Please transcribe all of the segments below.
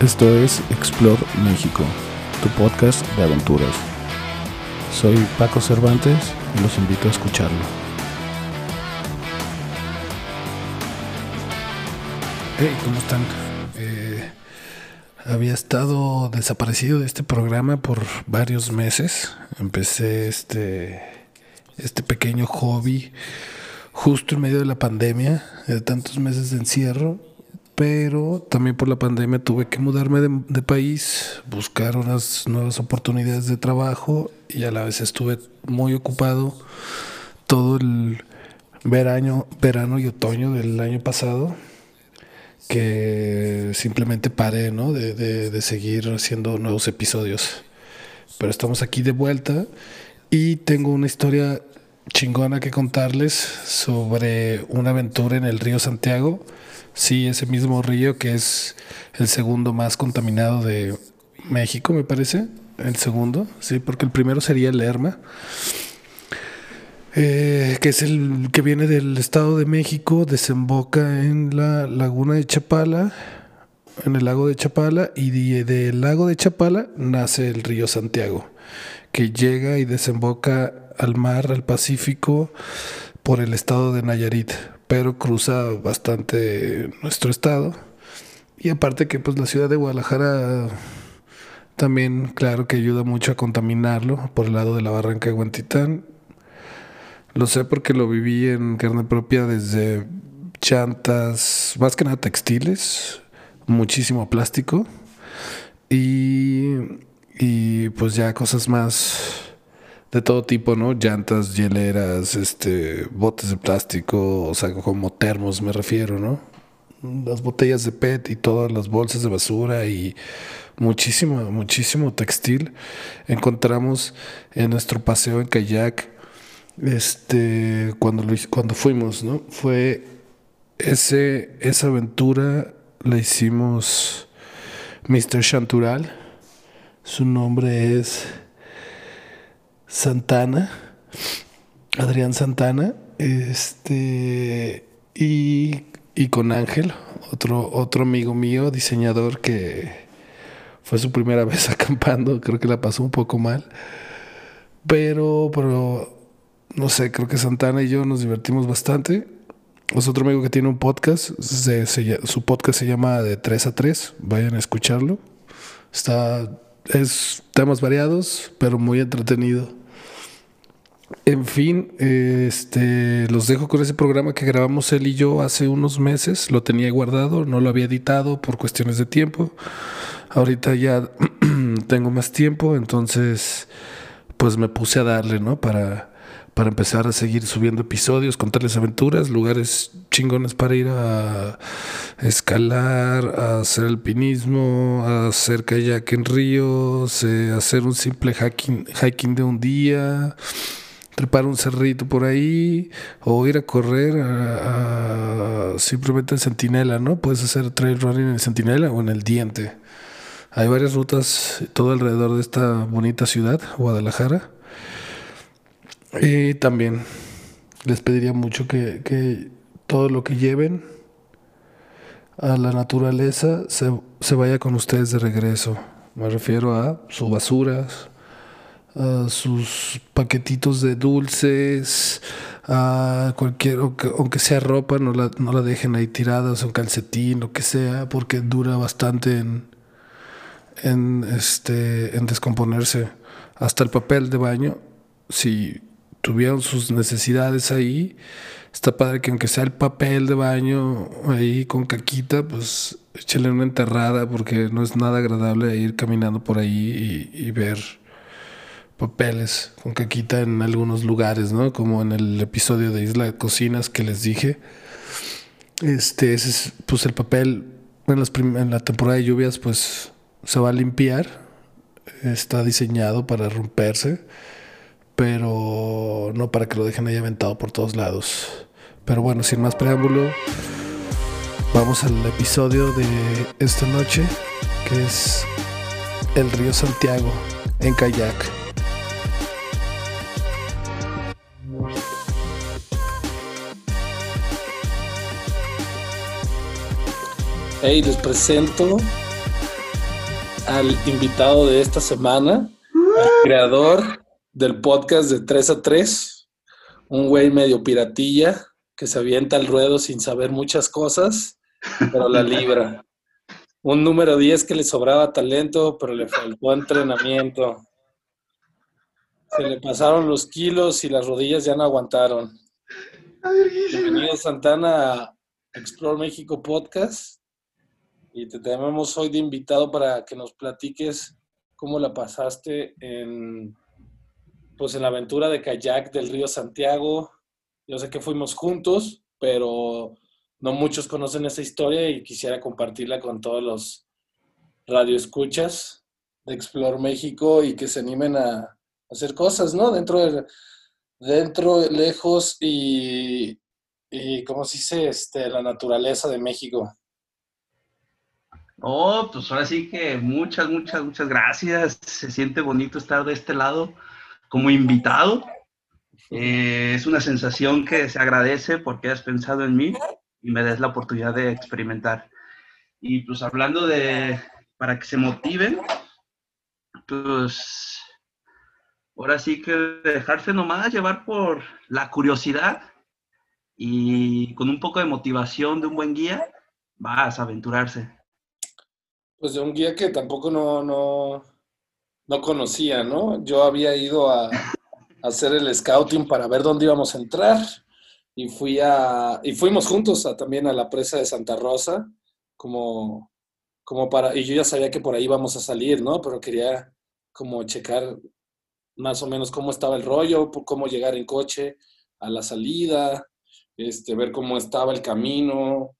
Esto es Explore México, tu podcast de aventuras. Soy Paco Cervantes y los invito a escucharlo. Hey, ¿cómo están? Eh, había estado desaparecido de este programa por varios meses. Empecé este, este pequeño hobby justo en medio de la pandemia, de tantos meses de encierro, pero también por la pandemia tuve que mudarme de, país, buscar unas nuevas oportunidades de trabajo y a la vez estuve muy ocupado todo el verano, verano y otoño del año pasado que simplemente paré ¿no? de, de seguir haciendo nuevos episodios. Pero estamos aquí de vuelta y tengo una historia chingona que contarles sobre una aventura en el río Santiago. Sí, ese mismo río que es el segundo más contaminado de México, me parece. El segundo, sí, porque el primero sería el Lerma. Eh, que es el que viene del Estado de México, desemboca en la laguna de Chapala, en el lago de Chapala, y del lago de Chapala nace el río Santiago, que llega y desemboca al mar, al Pacífico, por el estado de Nayarit, pero cruza bastante nuestro estado. Y aparte que pues la ciudad de Guadalajara también, claro que ayuda mucho a contaminarlo por el lado de la barranca de Huentitán. Lo sé porque lo viví en carne propia desde chantas, más que nada textiles, muchísimo plástico y, y pues ya cosas más de todo tipo, ¿no? Llantas, hieleras, este, botes de plástico, o sea, como termos me refiero, ¿no? Las botellas de PET y todas las bolsas de basura y muchísimo, muchísimo textil. Encontramos en nuestro paseo en kayak, este, cuando, cuando fuimos, ¿no? Fue ese, esa aventura la hicimos Mr. Chantural. Su nombre es Santana, Adrián Santana, este, y, con Ángel, otro, otro amigo mío, diseñador que fue su primera vez acampando, creo que la pasó un poco mal, pero, pero, no sé, creo que Santana y yo nos divertimos bastante. Es otro amigo que tiene un podcast, su podcast se llama De 3 a 3, vayan a escucharlo. Está, es temas variados, pero muy entretenido. En fin, este, los dejo con ese programa que grabamos él y yo hace unos meses. Lo tenía guardado, no lo había editado por cuestiones de tiempo. Ahorita ya tengo más tiempo, entonces pues me puse a darle, ¿no? Para, para empezar a seguir subiendo episodios, contarles aventuras, lugares chingones para ir a escalar, a hacer alpinismo, a hacer kayak en ríos, eh, hacer un simple hiking, hiking de un día trepar un cerrito por ahí o ir a correr a, simplemente en Centinela, ¿no? Puedes hacer trail running en Centinela o en el Diente. Hay varias rutas todo alrededor de esta bonita ciudad, Guadalajara. Y también les pediría mucho que, que todo lo que lleven a la naturaleza se, se vaya con ustedes de regreso. Me refiero a sus basuras, sus paquetitos de dulces, a cualquier, aunque, sea ropa, no la, no la dejen ahí tirada, un calcetín, lo que sea, porque dura bastante en, en, este, en descomponerse. Hasta el papel de baño, si tuvieron sus necesidades ahí, está padre que aunque sea el papel de baño ahí con caquita, pues échale una enterrada porque no es nada agradable ir caminando por ahí y ver papeles con caquita en algunos lugares, ¿no? Como en el episodio de Isla de Cocinas que les dije. Este, ese es pues el papel en, las en la temporada de lluvias pues se va a limpiar. Está diseñado para romperse, pero no para que lo dejen ahí aventado por todos lados. Pero bueno, sin más preámbulo, vamos al episodio de esta noche, que es el río Santiago en kayak. Hey, les presento al invitado de esta semana, el creador del podcast de 3 a 3, un güey medio piratilla que se avienta al ruedo sin saber muchas cosas, pero la libra. Un número 10 que le sobraba talento, pero le faltó entrenamiento. Se le pasaron los kilos y las rodillas ya no aguantaron. Bienvenido Santana a Explore México Podcast. Y te tenemos hoy de invitado para que nos platiques cómo la pasaste en, pues en la aventura de kayak del río Santiago. Yo sé que fuimos juntos, pero no muchos conocen esa historia y quisiera compartirla con todos los radioescuchas de Explore México y que se animen a hacer cosas, ¿no? Dentro de, dentro, lejos y, y ¿cómo se dice? Este, la naturaleza de México. Oh, pues ahora sí que muchas, muchas, muchas gracias. Se siente bonito estar de este lado como invitado. Eh, es una sensación que se agradece porque has pensado en mí y me des la oportunidad de experimentar. Y pues hablando de, para que se motiven, pues ahora sí que dejarse nomás llevar por la curiosidad y con un poco de motivación de un buen guía, vas a aventurarse. Pues de un guía que tampoco no, no, no conocía, ¿no? Yo había ido a, hacer el scouting para ver dónde íbamos a entrar y fui a y fuimos juntos también a la presa de Santa Rosa como como para y yo ya sabía que por ahí íbamos a salir, ¿no? Pero quería como checar más o menos cómo estaba el rollo, cómo llegar en coche a la salida, este, ver cómo estaba el camino,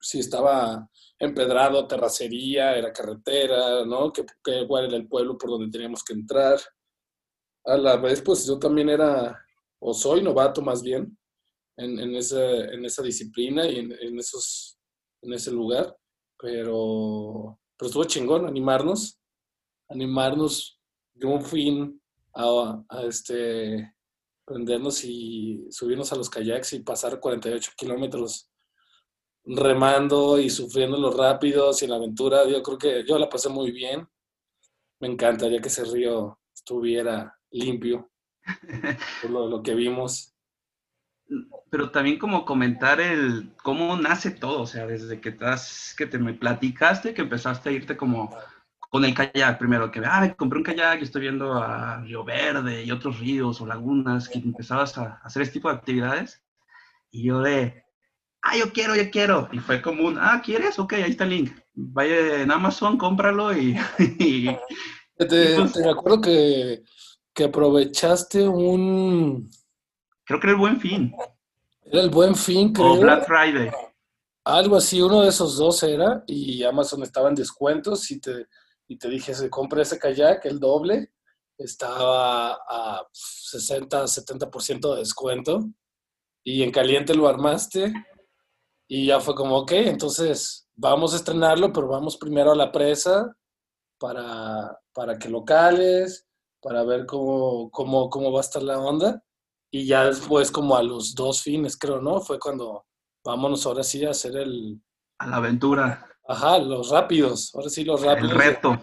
si estaba empedrado, terracería, era carretera, ¿no? Que, cuál era el pueblo por donde teníamos que entrar. A la vez, pues yo también era, o soy novato más bien, en, en, en esa disciplina y en, esos, en ese lugar, pero, pero estuvo chingón animarnos, animarnos de un fin a, a este, prendernos y subirnos a los kayaks y pasar 48 kilómetros remando y sufriendo los rápidos y la aventura. Yo creo que yo la pasé muy bien. Me encantaría que ese río estuviera limpio por lo, que vimos. Pero también como comentar el cómo nace todo, o sea, desde que, estás, que te me platicaste, que empezaste a irte como con el kayak primero, que ah, me compré un kayak y estoy viendo a Río Verde y otros ríos o lagunas, que empezabas a hacer este tipo de actividades. Y yo de, ah, yo quiero, yo quiero. Y fue como un, ah, ¿quieres? Ok, ahí está el link. Vaya en Amazon, cómpralo y... te, pues te, acuerdo que, que aprovechaste un... Creo que era el Buen Fin. Era el Buen Fin, creo. O Black Friday. Algo así, uno de esos dos era, y Amazon estaba en descuentos y te, y te dije, se compra ese kayak, el doble, estaba a 60, 70% de descuento, y en caliente lo armaste, y ya fue como, ok, entonces vamos a estrenarlo, pero vamos primero a la presa para, para que locales, para ver cómo, cómo, cómo va a estar la onda. Y ya después, como a los dos fines, creo, ¿no? Fue cuando vámonos ahora sí a hacer el... A la aventura. Ajá, los rápidos. Ahora sí, los rápidos. El reto.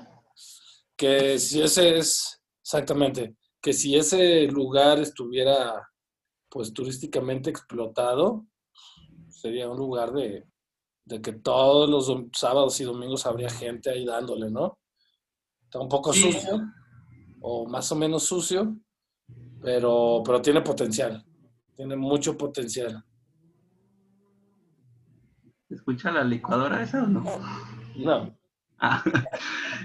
Que si ese es, exactamente, que si ese lugar estuviera, pues, turísticamente explotado, sería un lugar de, que todos los sábados y domingos habría gente ahí dándole, ¿no? Está un poco sucio, o más o menos sucio, pero, pero tiene potencial, tiene mucho potencial. ¿Escucha la licuadora esa o no? No. Ah,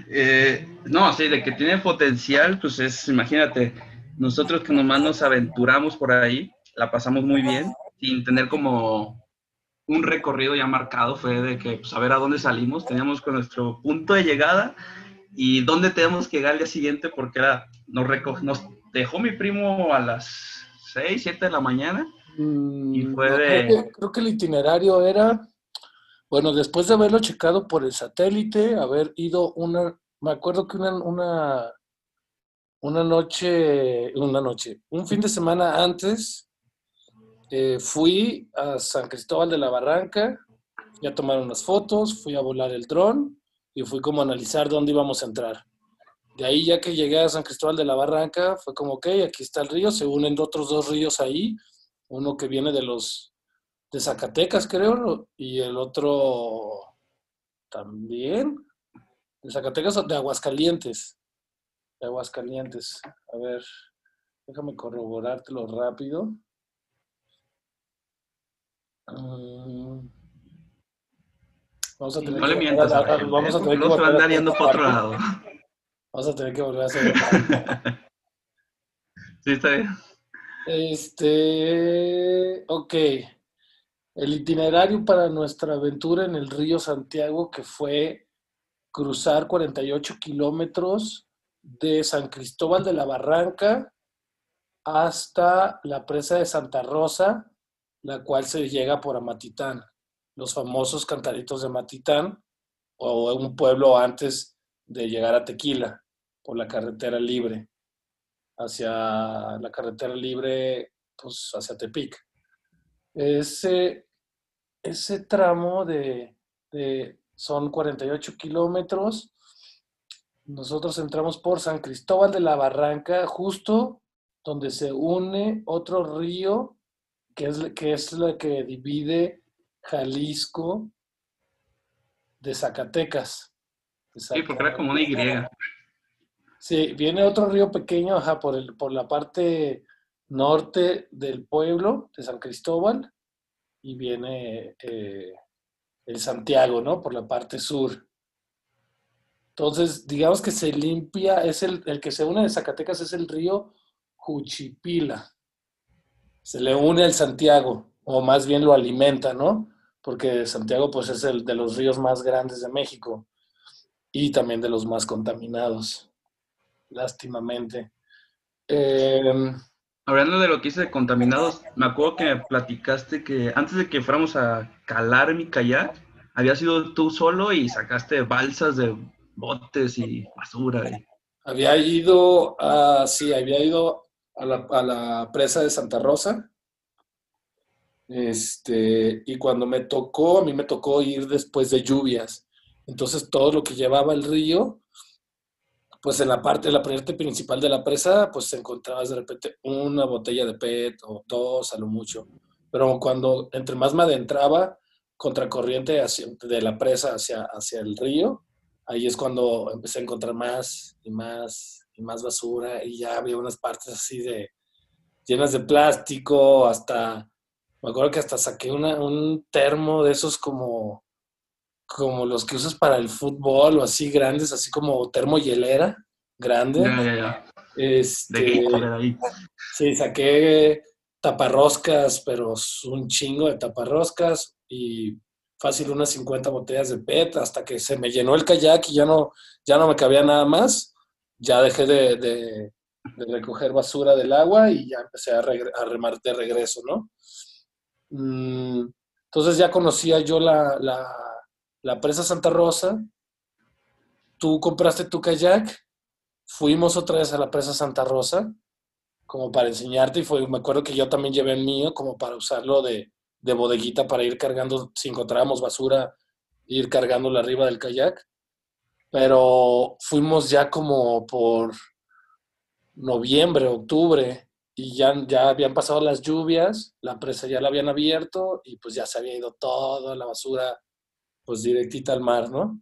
eh, no, sí, de que tiene potencial, pues es, imagínate, nosotros que nomás nos aventuramos por ahí, la pasamos muy bien, sin tener como un recorrido ya marcado, fue de que, pues, a dónde salimos, teníamos con nuestro punto de llegada y dónde tenemos que llegar al día siguiente, porque era, nos, nos dejó mi primo a las 6, 7 de la mañana y mm, fue de... Creo que, el itinerario era, bueno, después de haberlo checado por el satélite, haber ido una, me acuerdo que una, una, una noche, una noche, un fin de semana antes, eh, fui a San Cristóbal de la Barranca, fui a tomar unas fotos, fui a volar el dron y fui como a analizar dónde íbamos a entrar. De ahí ya que llegué a San Cristóbal de la Barranca, fue como, ok, aquí está el río, se unen otros dos ríos ahí, uno que viene de los de Zacatecas, creo, y el otro también, de Zacatecas o de Aguascalientes, de Aguascalientes. A ver, déjame corroborártelo rápido. Mm. Vamos a tener no que le mientas a, a, vamos a tener que se van yendo para otro lado. Vamos a tener que volver a hacer. sí, está bien. Este, ok. El itinerario para nuestra aventura en el río Santiago, que fue cruzar 48 kilómetros de San Cristóbal de la Barranca hasta la presa de Santa Rosa, la cual se llega por Amatitán, los famosos cantaritos de Amatitán, o un pueblo antes de llegar a Tequila por la carretera libre, hacia la carretera libre, pues hacia Tepic. Ese, ese tramo de, de son 48 kilómetros. Nosotros entramos por San Cristóbal de la Barranca, justo donde se une otro río, que es, que es la que divide Jalisco de Zacatecas. Sí, porque era como una Y. Sí, viene otro río pequeño, ajá, por, el, por la parte norte del pueblo de San Cristóbal y viene eh, el Santiago, ¿no? Por la parte sur. Entonces, digamos que se limpia, es el, el que se une de Zacatecas es el río Juchipila. Se le une al Santiago, o más bien lo alimenta, ¿no? Porque Santiago pues es el de los ríos más grandes de México y también de los más contaminados lástimamente. Em, Hablando de lo que hice de contaminados, me acuerdo que me platicaste que antes de que fuéramos a calar mi kayak, habías ido tú solo y sacaste balsas de botes y basura. Había ido, a, sí, había ido a la, presa de Santa Rosa. Este, y cuando me tocó, a mí me tocó ir después de lluvias. Entonces todo lo que llevaba el río pues en la parte, la parte principal de la presa, pues encontrabas de repente una botella de PET o dos a lo mucho. Pero cuando entre más me adentraba contracorriente hacia, de la presa hacia, hacia el río, ahí es cuando empecé a encontrar más y más y más basura y ya había unas partes así de llenas de plástico, hasta, me acuerdo que hasta saqué una, un termo de esos como como los que usas para el fútbol o así grandes, así como termohielera grande. Ya, ya, ya. Este, sí, saqué taparroscas, pero un chingo de taparroscas y fácil unas 50 botellas de PET hasta que se me llenó el kayak y ya no, ya no me cabía nada más. Ya dejé de, recoger basura del agua y ya empecé a, remar de regreso, ¿no? Mm, entonces ya conocía yo la la presa Santa Rosa, tú compraste tu kayak, fuimos otra vez a la presa Santa Rosa, como para enseñarte, y fue, me acuerdo que yo también llevé el mío como para usarlo de, de bodeguita para ir cargando, si encontrábamos basura, ir cargándolo arriba del kayak. Pero fuimos ya como por noviembre, octubre, y ya, ya habían pasado las lluvias, la presa ya la habían abierto y pues ya se había ido toda la basura pues directita al mar, ¿no?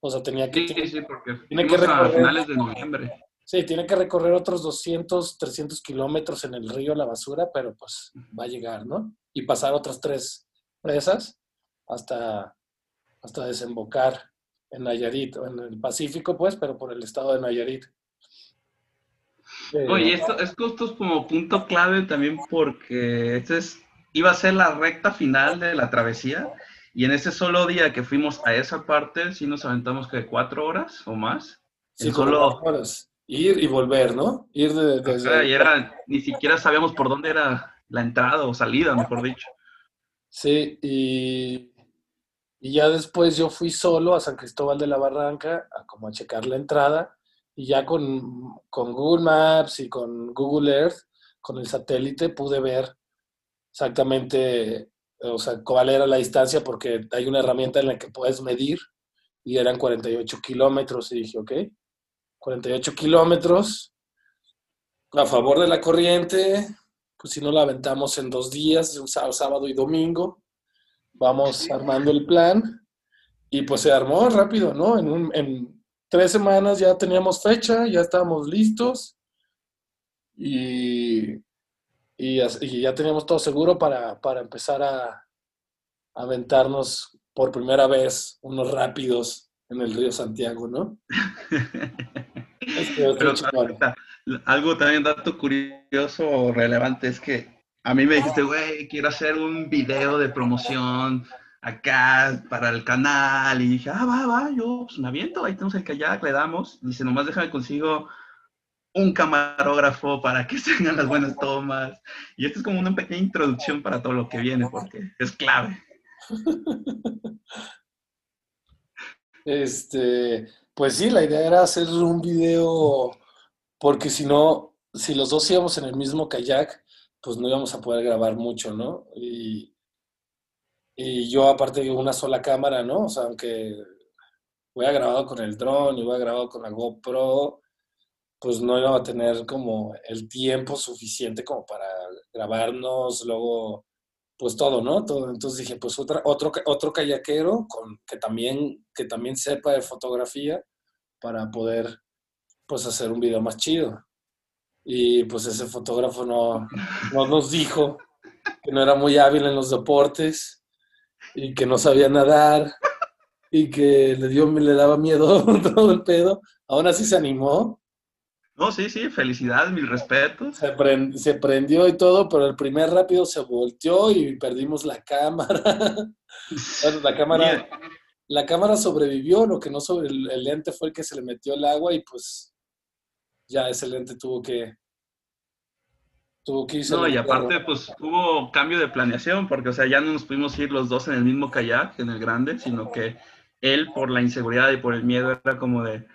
O sea, tenía que... Sí, sí, porque tiene que recorrer, a finales de noviembre. Sí, tiene que recorrer otros 200, 300 kilómetros en el río la basura, pero pues va a llegar, ¿no? Y pasar otras tres presas hasta, hasta desembocar en Nayarit, o en el Pacífico, pues, pero por el estado de Nayarit. Oye, esto, esto es como punto clave también porque este es, iba a ser la recta final de la travesía y en ese solo día que fuimos a esa parte, sí nos aventamos que cuatro horas o más. Sí, solo horas. Ir y volver, ¿no? Ir de, desde... y era, ni siquiera sabíamos por dónde era la entrada o salida, mejor dicho. Sí, y, y ya después yo fui solo a San Cristóbal de la Barranca a como a checar la entrada y ya con, con Google Maps y con Google Earth, con el satélite, pude ver exactamente o sea, cuál era la distancia, porque hay una herramienta en la que puedes medir y eran 48 kilómetros. Y dije, ok, 48 kilómetros a favor de la corriente, pues si no la aventamos en dos días, sábado y domingo, vamos armando el plan y pues se armó rápido, ¿no? En, en tres semanas ya teníamos fecha, ya estábamos listos y, y, ya teníamos todo seguro para, para empezar a, aventarnos por primera vez unos rápidos en el río Santiago, ¿no? Pero, algo también, dato curioso o relevante es que a mí me dijiste, güey, quiero hacer un video de promoción acá para el canal. Y dije, ah, va, va, yo pues me aviento, ahí tenemos el kayak, le damos. Dice, nomás déjame consigo un camarógrafo para que se hagan las buenas tomas. Y esto es como una pequeña introducción para todo lo que viene, porque es clave. Este, pues sí, la idea era hacer un video, porque si no, si los dos íbamos en el mismo kayak, pues no íbamos a poder grabar mucho, ¿no? Y, yo aparte de una sola cámara, ¿no? O sea, aunque voy a grabado con el dron y a grabado con la GoPro, pues no iba a tener como el tiempo suficiente como para grabarnos, luego, pues todo, ¿no? Todo. Entonces dije, pues otra, otro, otro kayakero con, que, también, que también sepa de fotografía para poder, pues, hacer un video más chido. Y pues ese fotógrafo no, no nos dijo que no era muy hábil en los deportes y que no sabía nadar y que le dio le daba miedo todo el pedo. Aún así se animó. No, sí, sí, felicidades, mis respetos. Se, se prendió y todo, pero el primer rápido se volteó y perdimos la cámara. la cámara, la cámara sobrevivió, lo que no sobre el, lente fue el que se le metió el agua y pues ya ese lente tuvo que no, y aparte, pues hubo cambio de planeación, porque, o sea, ya no nos pudimos ir los dos en el mismo kayak, en el grande, sino que él, por la inseguridad y por el miedo, era como de.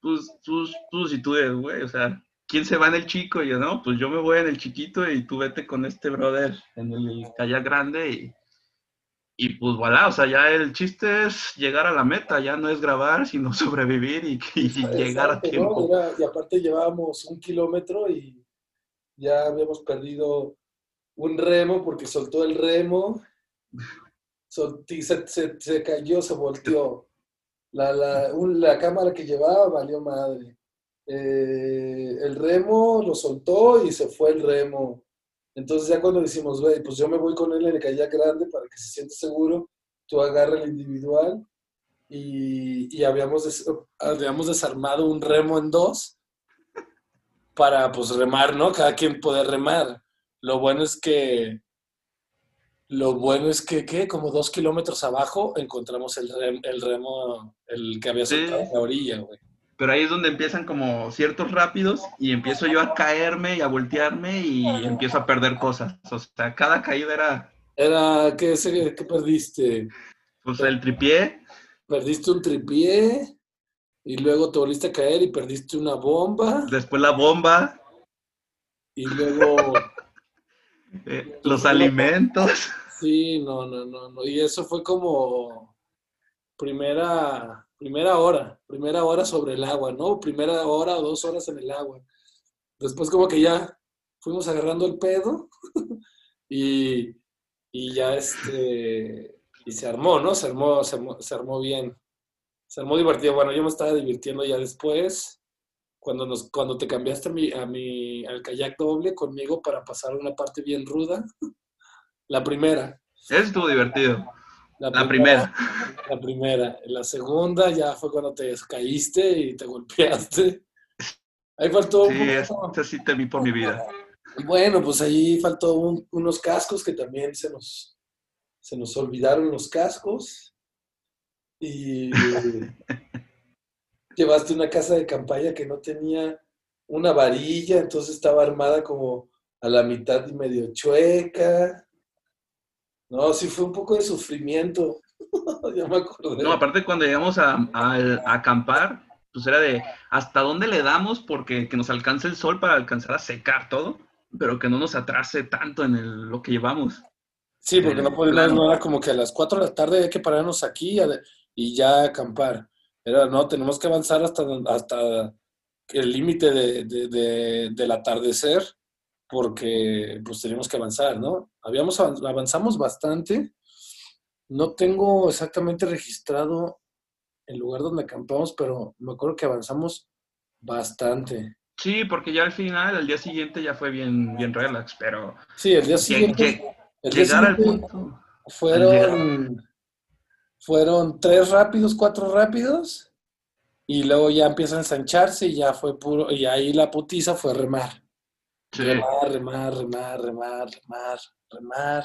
Pues, tú, tú, si tú, güey, o sea, ¿quién se va en el chico? Y yo, no, pues yo me voy en el chiquito y tú vete con este brother en el kayak grande y y pues voilà, o sea, ya el chiste es llegar a la meta, ya no es grabar, sino sobrevivir y, llegar a tiempo. y aparte llevábamos un kilómetro y ya habíamos perdido un remo porque soltó el remo, se, se, cayó, se volteó. La, la, la, cámara que llevaba valió madre. Eh, el remo lo soltó y se fue el remo. Entonces ya cuando decimos, güey, pues yo me voy con él en el kayak grande para que se sienta seguro, tú agarra el individual y, habíamos, habíamos desarmado un remo en dos para pues remar, ¿no? Cada quien poder remar. Lo bueno es que, lo bueno es que, ¿qué? Como dos kilómetros abajo encontramos el, el remo, el que había soltado en la orilla, güey pero ahí es donde empiezan como ciertos rápidos y empiezo yo a caerme y a voltearme y empiezo a perder cosas. O sea, cada caída era... Era, ¿qué, qué perdiste? Pues el tripié. Perdiste un tripié y luego te volviste a caer y perdiste una bomba. Después la bomba. Y luego... Eh, los alimentos. Sí, no, no, no, no. Y eso fue como primera primera hora, primera hora sobre el agua, ¿no? Primera hora o dos horas en el agua. Después como que ya fuimos agarrando el pedo y, y, ya este, y se armó, ¿no? Se armó, se armó, bien. Se armó divertido. Bueno, yo me estaba divirtiendo ya después, cuando, nos, cuando te cambiaste a mi, a mi, al kayak doble conmigo para pasar una parte bien ruda. La primera. Eso estuvo divertido. La, primera, La primera. La segunda ya fue cuando te caíste y te golpeaste. Ahí faltó. Sí, te vi por mi vida. Bueno, pues ahí faltó unos cascos que también se nos, se nos olvidaron los cascos. Y llevaste una casa de campaña que no tenía una varilla, entonces estaba armada como a la mitad y medio chueca. No, sí fue un poco de sufrimiento. ya me acordé. No, aparte cuando llegamos a, acampar, pues era de hasta dónde le damos porque que nos alcance el sol para alcanzar a secar todo, pero que no nos atrase tanto en lo que llevamos. Sí, porque no, podíamos, no era como que a las 4 de la tarde hay que pararnos aquí y ya acampar. Era, no, tenemos que avanzar hasta, hasta el límite de, del atardecer porque pues tenemos que avanzar, ¿no? Habíamos avanzamos bastante. No tengo exactamente registrado el lugar donde acampamos, pero me acuerdo que avanzamos bastante. Sí, porque ya al final, al día siguiente ya fue bien, bien relax, pero... Sí, el día siguiente... llegar al punto... Fueron, fueron tres rápidos, cuatro rápidos, y luego ya empieza a ensancharse y ya fue puro, y ahí la putiza fue remar. Remar, remar, remar, remar, remar, remar,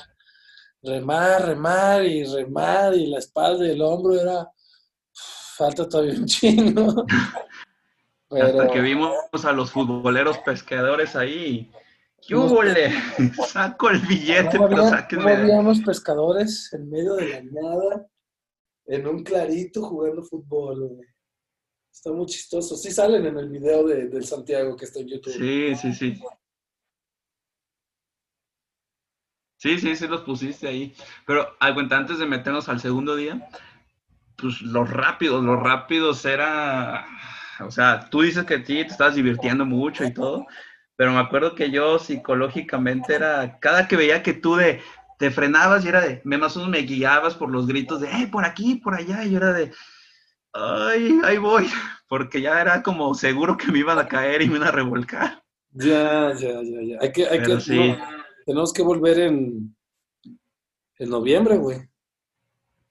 remar, remar y remar, y la espalda y el hombro era... Falta todavía un chino. Hasta que vimos a los futboleros pescadores ahí. ¡Qué Saco el billete, ¿Cómo pero ¿Cómo habíamos pescadores en medio de la nada, en un clarito jugando fútbol, Está muy chistoso. Sí salen en el video de, del Santiago que está en YouTube. Sí, sí, sí. Sí, sí, sí los pusiste ahí. Pero al cuenta, antes de meternos al segundo día, pues los rápidos, los rápidos era o sea, tú dices que sí, te estás divirtiendo mucho y todo, pero me acuerdo que yo psicológicamente era, cada que veía que tú de, te frenabas y era de, me más o menos me guiabas por los gritos de, por aquí, por allá, y yo era de, ay, ahí voy, porque ya era como seguro que me iban a caer y me iban a revolcar. Ya, ya, ya, ya. Hay que, hay que, sí. Tenemos que volver en, en noviembre, güey.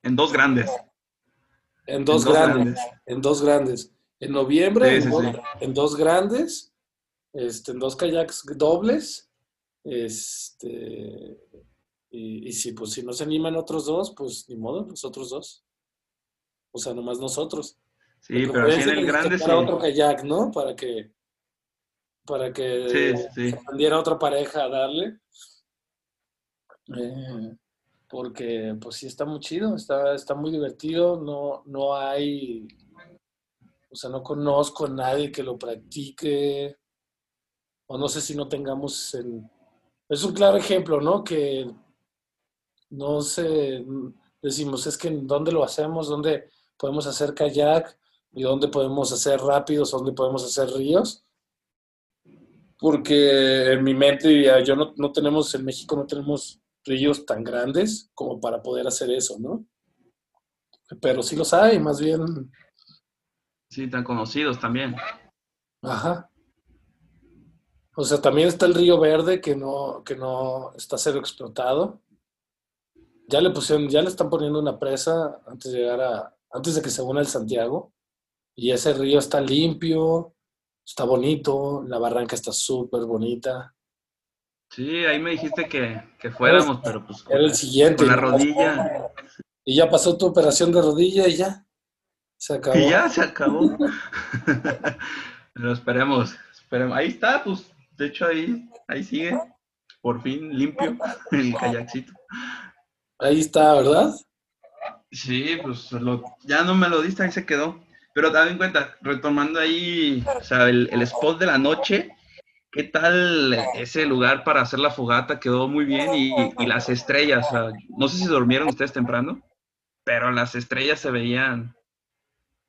En dos grandes. En dos, grandes, En dos grandes. En noviembre, en, dos, grandes, este, en dos kayaks dobles. Este, y, si, pues, si no se animan otros dos, pues ni modo, los otros dos. O sea, nomás nosotros. Sí, pero en el grande Para otro kayak, ¿no? Para que para que aprendiera otra pareja a darle. Eh, porque pues sí está muy chido, está, está muy divertido, no, no hay o sea, no conozco a nadie que lo practique. O no sé si no tengamos en... Es un claro ejemplo, ¿no? Que no sé, decimos, es que ¿dónde lo hacemos? ¿Dónde podemos hacer kayak? ¿Y dónde podemos hacer rápidos? ¿Dónde podemos hacer ríos? Porque en mi mente, yo no, no tenemos, en México no tenemos ríos tan grandes como para poder hacer eso, ¿no? Pero sí los hay, más bien Sí, tan conocidos también. Ajá. O sea, también está el Río Verde que no, que no está cero explotado. Ya le pusieron, ya le están poniendo una presa antes de llegar a, antes de que se una el Santiago. Y ese río está limpio, está bonito, la barranca está súper bonita. Sí, ahí me dijiste que, que fuéramos, pero pues era el siguiente. Con la rodilla. Y ya pasó tu operación de rodilla y ya. Se acabó. Y ya se acabó. Pero esperemos, esperemos. Ahí está, pues, de hecho ahí, ahí sigue. Por fin limpio el kayakcito. Ahí está, ¿verdad? Sí, pues ya no me lo diste, ahí se quedó. Pero ten en cuenta, retomando ahí, o sea, el, spot de la noche, ¿qué tal ese lugar para hacer la fogata? Quedó muy bien y, y las estrellas, o sea, no sé si durmieron ustedes temprano, pero las estrellas se veían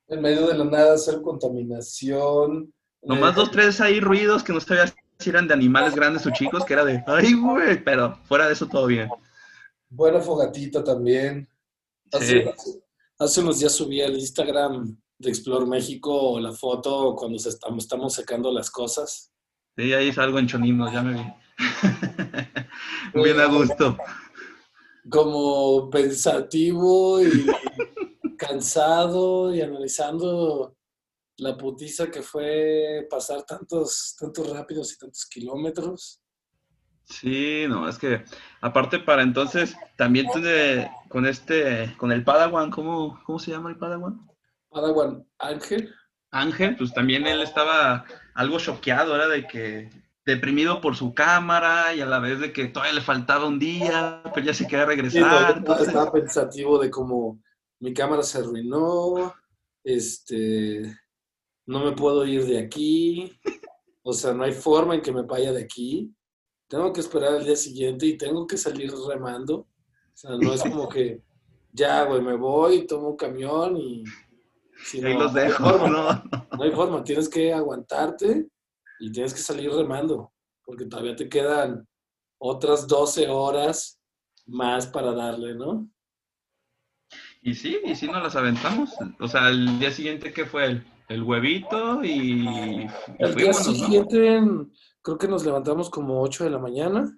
en medio de la nada hacer contaminación. Nomás dos, tres ahí ruidos que no sabía si eran de animales grandes o chicos, que era de, ay, güey, pero fuera de eso todo bien. Buena fogatita también. Hace, hace, unos días subí al Instagram de Explore México la foto cuando se estamos, estamos secando las cosas. Sí, ahí salgo en choninos, ya me vi. Bien a gusto. Como pensativo y cansado y analizando la putiza que fue pasar tantos, tantos rápidos y tantos kilómetros. Sí, no, es que aparte para entonces, también con este, con el Padawan, ¿cómo, ¿cómo se llama el Padawan? Padawan Ángel. Ángel, pues también él estaba algo choqueado, era de que deprimido por su cámara y a la vez de que todavía le faltaba un día, pero ya se quería regresar. Estaba pensativo de cómo mi cámara se arruinó, este, no me puedo ir de aquí, o sea, no hay forma en que me vaya de aquí, tengo que esperar al día siguiente y tengo que salir remando. O sea, no es como que ya, güey, me voy, tomo un camión y... Ahí los dejo, no, no hay forma, tienes que aguantarte y tienes que salir remando, porque todavía te quedan otras 12 horas más para darle, ¿no? Y sí, y sí nos las aventamos. O sea, el día siguiente, ¿qué fue? El, huevito y... El día siguiente, creo que nos levantamos como 8 de la mañana,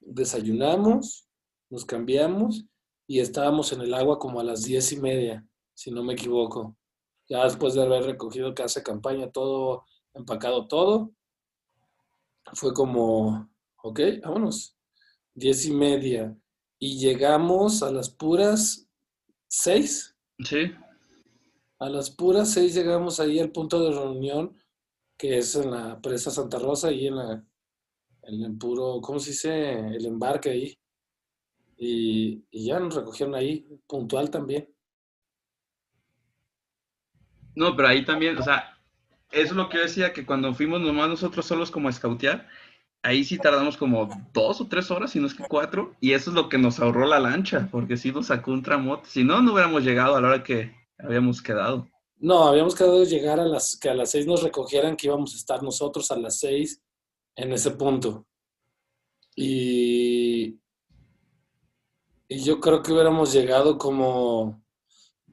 desayunamos, nos cambiamos y estábamos en el agua como a las diez y media, si no me equivoco. Ya después de haber recogido casa campaña, todo, empacado todo, fue como, ok, vámonos, diez y media. Y llegamos a las puras seis. Sí. A las puras seis llegamos ahí al punto de reunión, que es en la presa Santa Rosa, y en la, en el puro, ¿cómo se dice? El embarque ahí. Y, ya nos recogieron ahí, puntual también. No, pero ahí también, o sea, eso es lo que yo decía, que cuando fuimos nomás nosotros solos como a escautear, ahí sí tardamos como dos o tres horas, si no es que cuatro, y eso es lo que nos ahorró la lancha, porque sí nos sacó un tramote, si no, no hubiéramos llegado a la hora que habíamos quedado. No, habíamos quedado de llegar a las que a las seis nos recogieran, que íbamos a estar nosotros a las seis en ese punto. Y, y yo creo que hubiéramos llegado como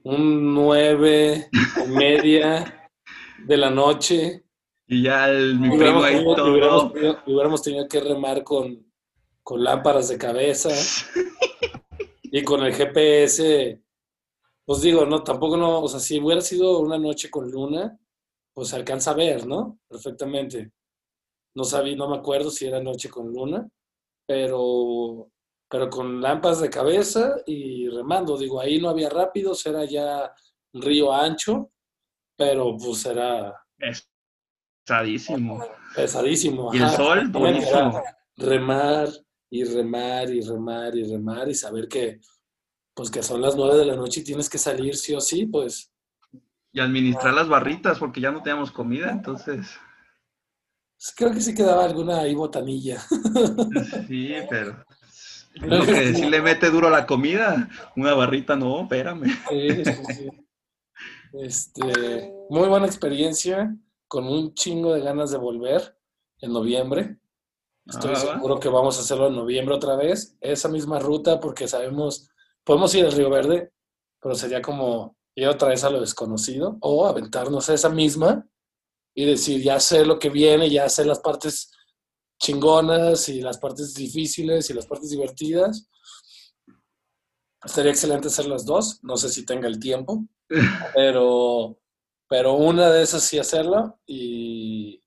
un nueve o media de la noche. Y ya el, mi primo ahí todo. Hubiéramos, hubiéramos, tenido que remar con, con lámparas de cabeza y con el GPS. Pues digo, no, tampoco no, o sea, si hubiera sido una noche con luna, pues se alcanza a ver, ¿no? Perfectamente. No sabía, no me acuerdo si era noche con luna, pero pero con lámparas de cabeza y remando. Digo, ahí no había rápidos, era ya río ancho, pero pues era... Pesadísimo. Pesadísimo. Y el sol, buenísimo. Remar y remar y remar y remar y saber que, pues que son las nueve de la noche y tienes que salir sí o sí, pues. Y administrar las barritas porque ya no teníamos comida, entonces... Pues, creo que sí quedaba alguna ahí botanilla. Sí, pero lo que si le mete duro a la comida, una barrita no, espérame. Sí, sí, Este, muy buena experiencia, con un chingo de ganas de volver en noviembre. Estoy ah, seguro que vamos a hacerlo en noviembre otra vez. Esa misma ruta, porque sabemos, podemos ir al Río Verde, pero sería como ir otra vez a lo desconocido o aventarnos a esa misma y decir, ya sé lo que viene, ya sé las partes chingonas y las partes difíciles y las partes divertidas. Estaría excelente hacer las dos, no sé si tenga el tiempo, pero, pero una de esas sí hacerla y,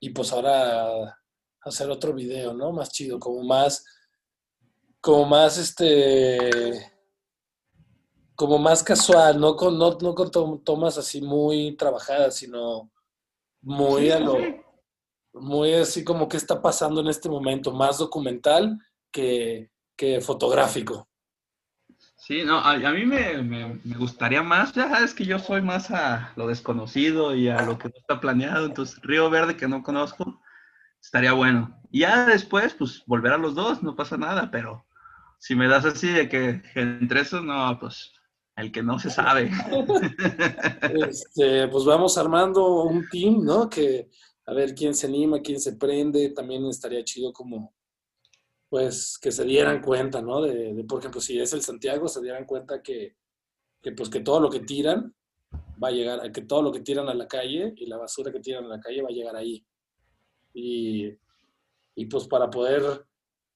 y pues ahora hacer otro video, ¿no? Más chido, como más, como más este, como más casual, no con, no, no con tomas así muy trabajadas, sino muy a lo, muy así como qué está pasando en este momento, más documental que, fotográfico. Sí, no, a, mí me, gustaría más, ya sabes que yo soy más a lo desconocido y a lo que no está planeado, entonces Río Verde que no conozco, estaría bueno. Y ya después, pues volver a los dos, no pasa nada, pero si me das así de que entre esos, no, pues el que no se sabe. Este, pues vamos armando un team, ¿no? Que a ver quién se anima, quién se prende, también estaría chido como, pues, que se dieran cuenta, ¿no? De, por ejemplo, si es el Santiago, se dieran cuenta que, que, pues, que todo lo que tiran va a llegar, que todo lo que tiran a la calle y la basura que tiran a la calle va a llegar ahí. Y, y pues para poder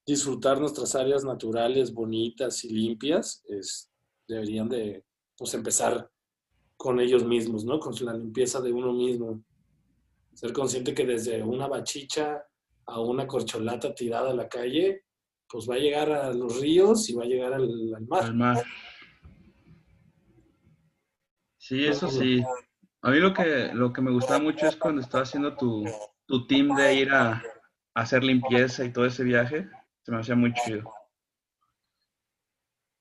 disfrutar nuestras áreas naturales bonitas y limpias, es, deberían de, pues, empezar con ellos mismos, ¿no? Con la limpieza de uno mismo. Ser consciente que desde una bachicha a una corcholata tirada a la calle, pues va a llegar a los ríos y va a llegar al, mar. Sí, eso sí. A mí lo que, lo que me gusta mucho es cuando estás haciendo tu, tu team de ir a, a, hacer limpieza y todo ese viaje. Se me hacía muy chido.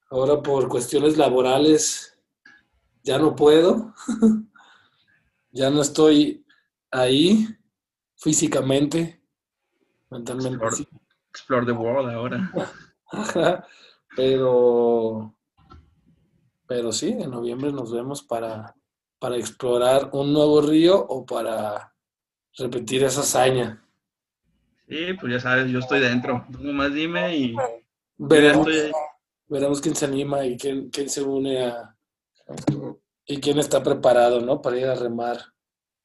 Ahora por cuestiones laborales ya no puedo. ya no estoy ahí, físicamente, mentalmente. Explore, the world ahora. Pero, pero sí, en noviembre nos vemos para, para explorar un nuevo río o para repetir esa hazaña. Sí, pues ya sabes, yo estoy dentro. Tú nomás dime y veremos, veremos quién se anima y quién, quién se une a... y quién está preparado, ¿no? Para ir a remar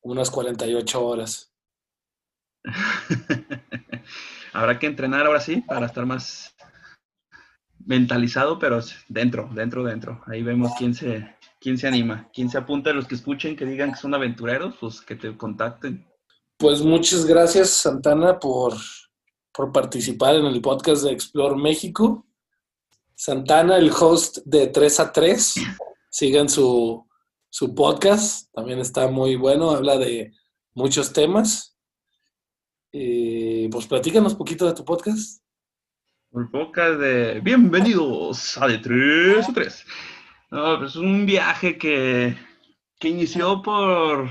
unas 48 horas. Habrá que entrenar ahora sí para estar más mentalizado, pero dentro, dentro, dentro. Ahí vemos quién se, quién se anima, quién se apunta, los que escuchen, que digan que son aventureros, pues que te contacten. Pues muchas gracias, Santana, por, por participar en el podcast de Explore México. Santana, el host de 3 a 3. Sigan su, su podcast, también está muy bueno, habla de muchos temas. Eh, pues platícanos poquito de tu podcast. Un podcast de bienvenidos a de 3 a 3. No, pues es un viaje que, que inició por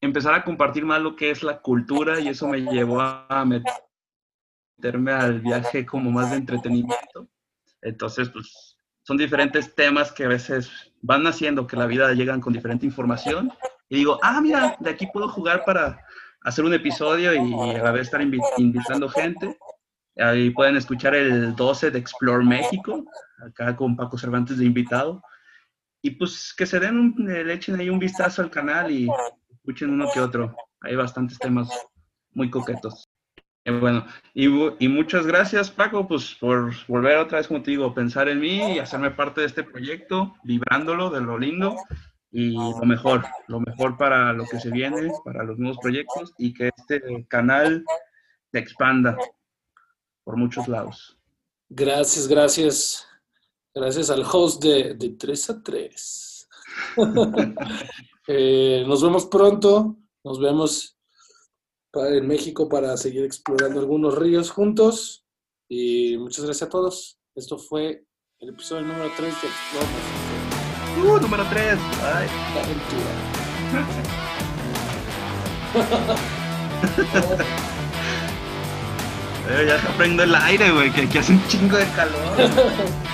empezar a compartir más lo que es la cultura y eso me llevó a meterme al viaje como más de entretenimiento. Entonces, pues son diferentes temas que a veces van haciendo que la vida llegan con diferente información. Y digo, ah, mira, de aquí puedo jugar para hacer un episodio y a ver estar invitando gente. Ahí pueden escuchar el 12 de Explore México, acá con Paco Cervantes de invitado. Y pues que se den un, le echen ahí un vistazo al canal y escuchen uno que otro. Hay bastantes temas muy coquetos. Eh, bueno, y, y, muchas gracias, Paco, pues por volver otra vez, digo, pensar en mí y hacerme parte de este proyecto, vibrándolo de lo lindo y lo mejor, lo mejor para lo que se viene, para los nuevos proyectos y que este canal se expanda por muchos lados. Gracias, gracias. Gracias al host de, de 3 a 3. Eh, nos vemos pronto, nos vemos en México para seguir explorando algunos ríos juntos. Y muchas gracias a todos. Esto fue el episodio número 3 de Explore Uh, número 3. Ay. aventura. eh, ya está prendo el aire, güey, que, que hace un chingo de calor.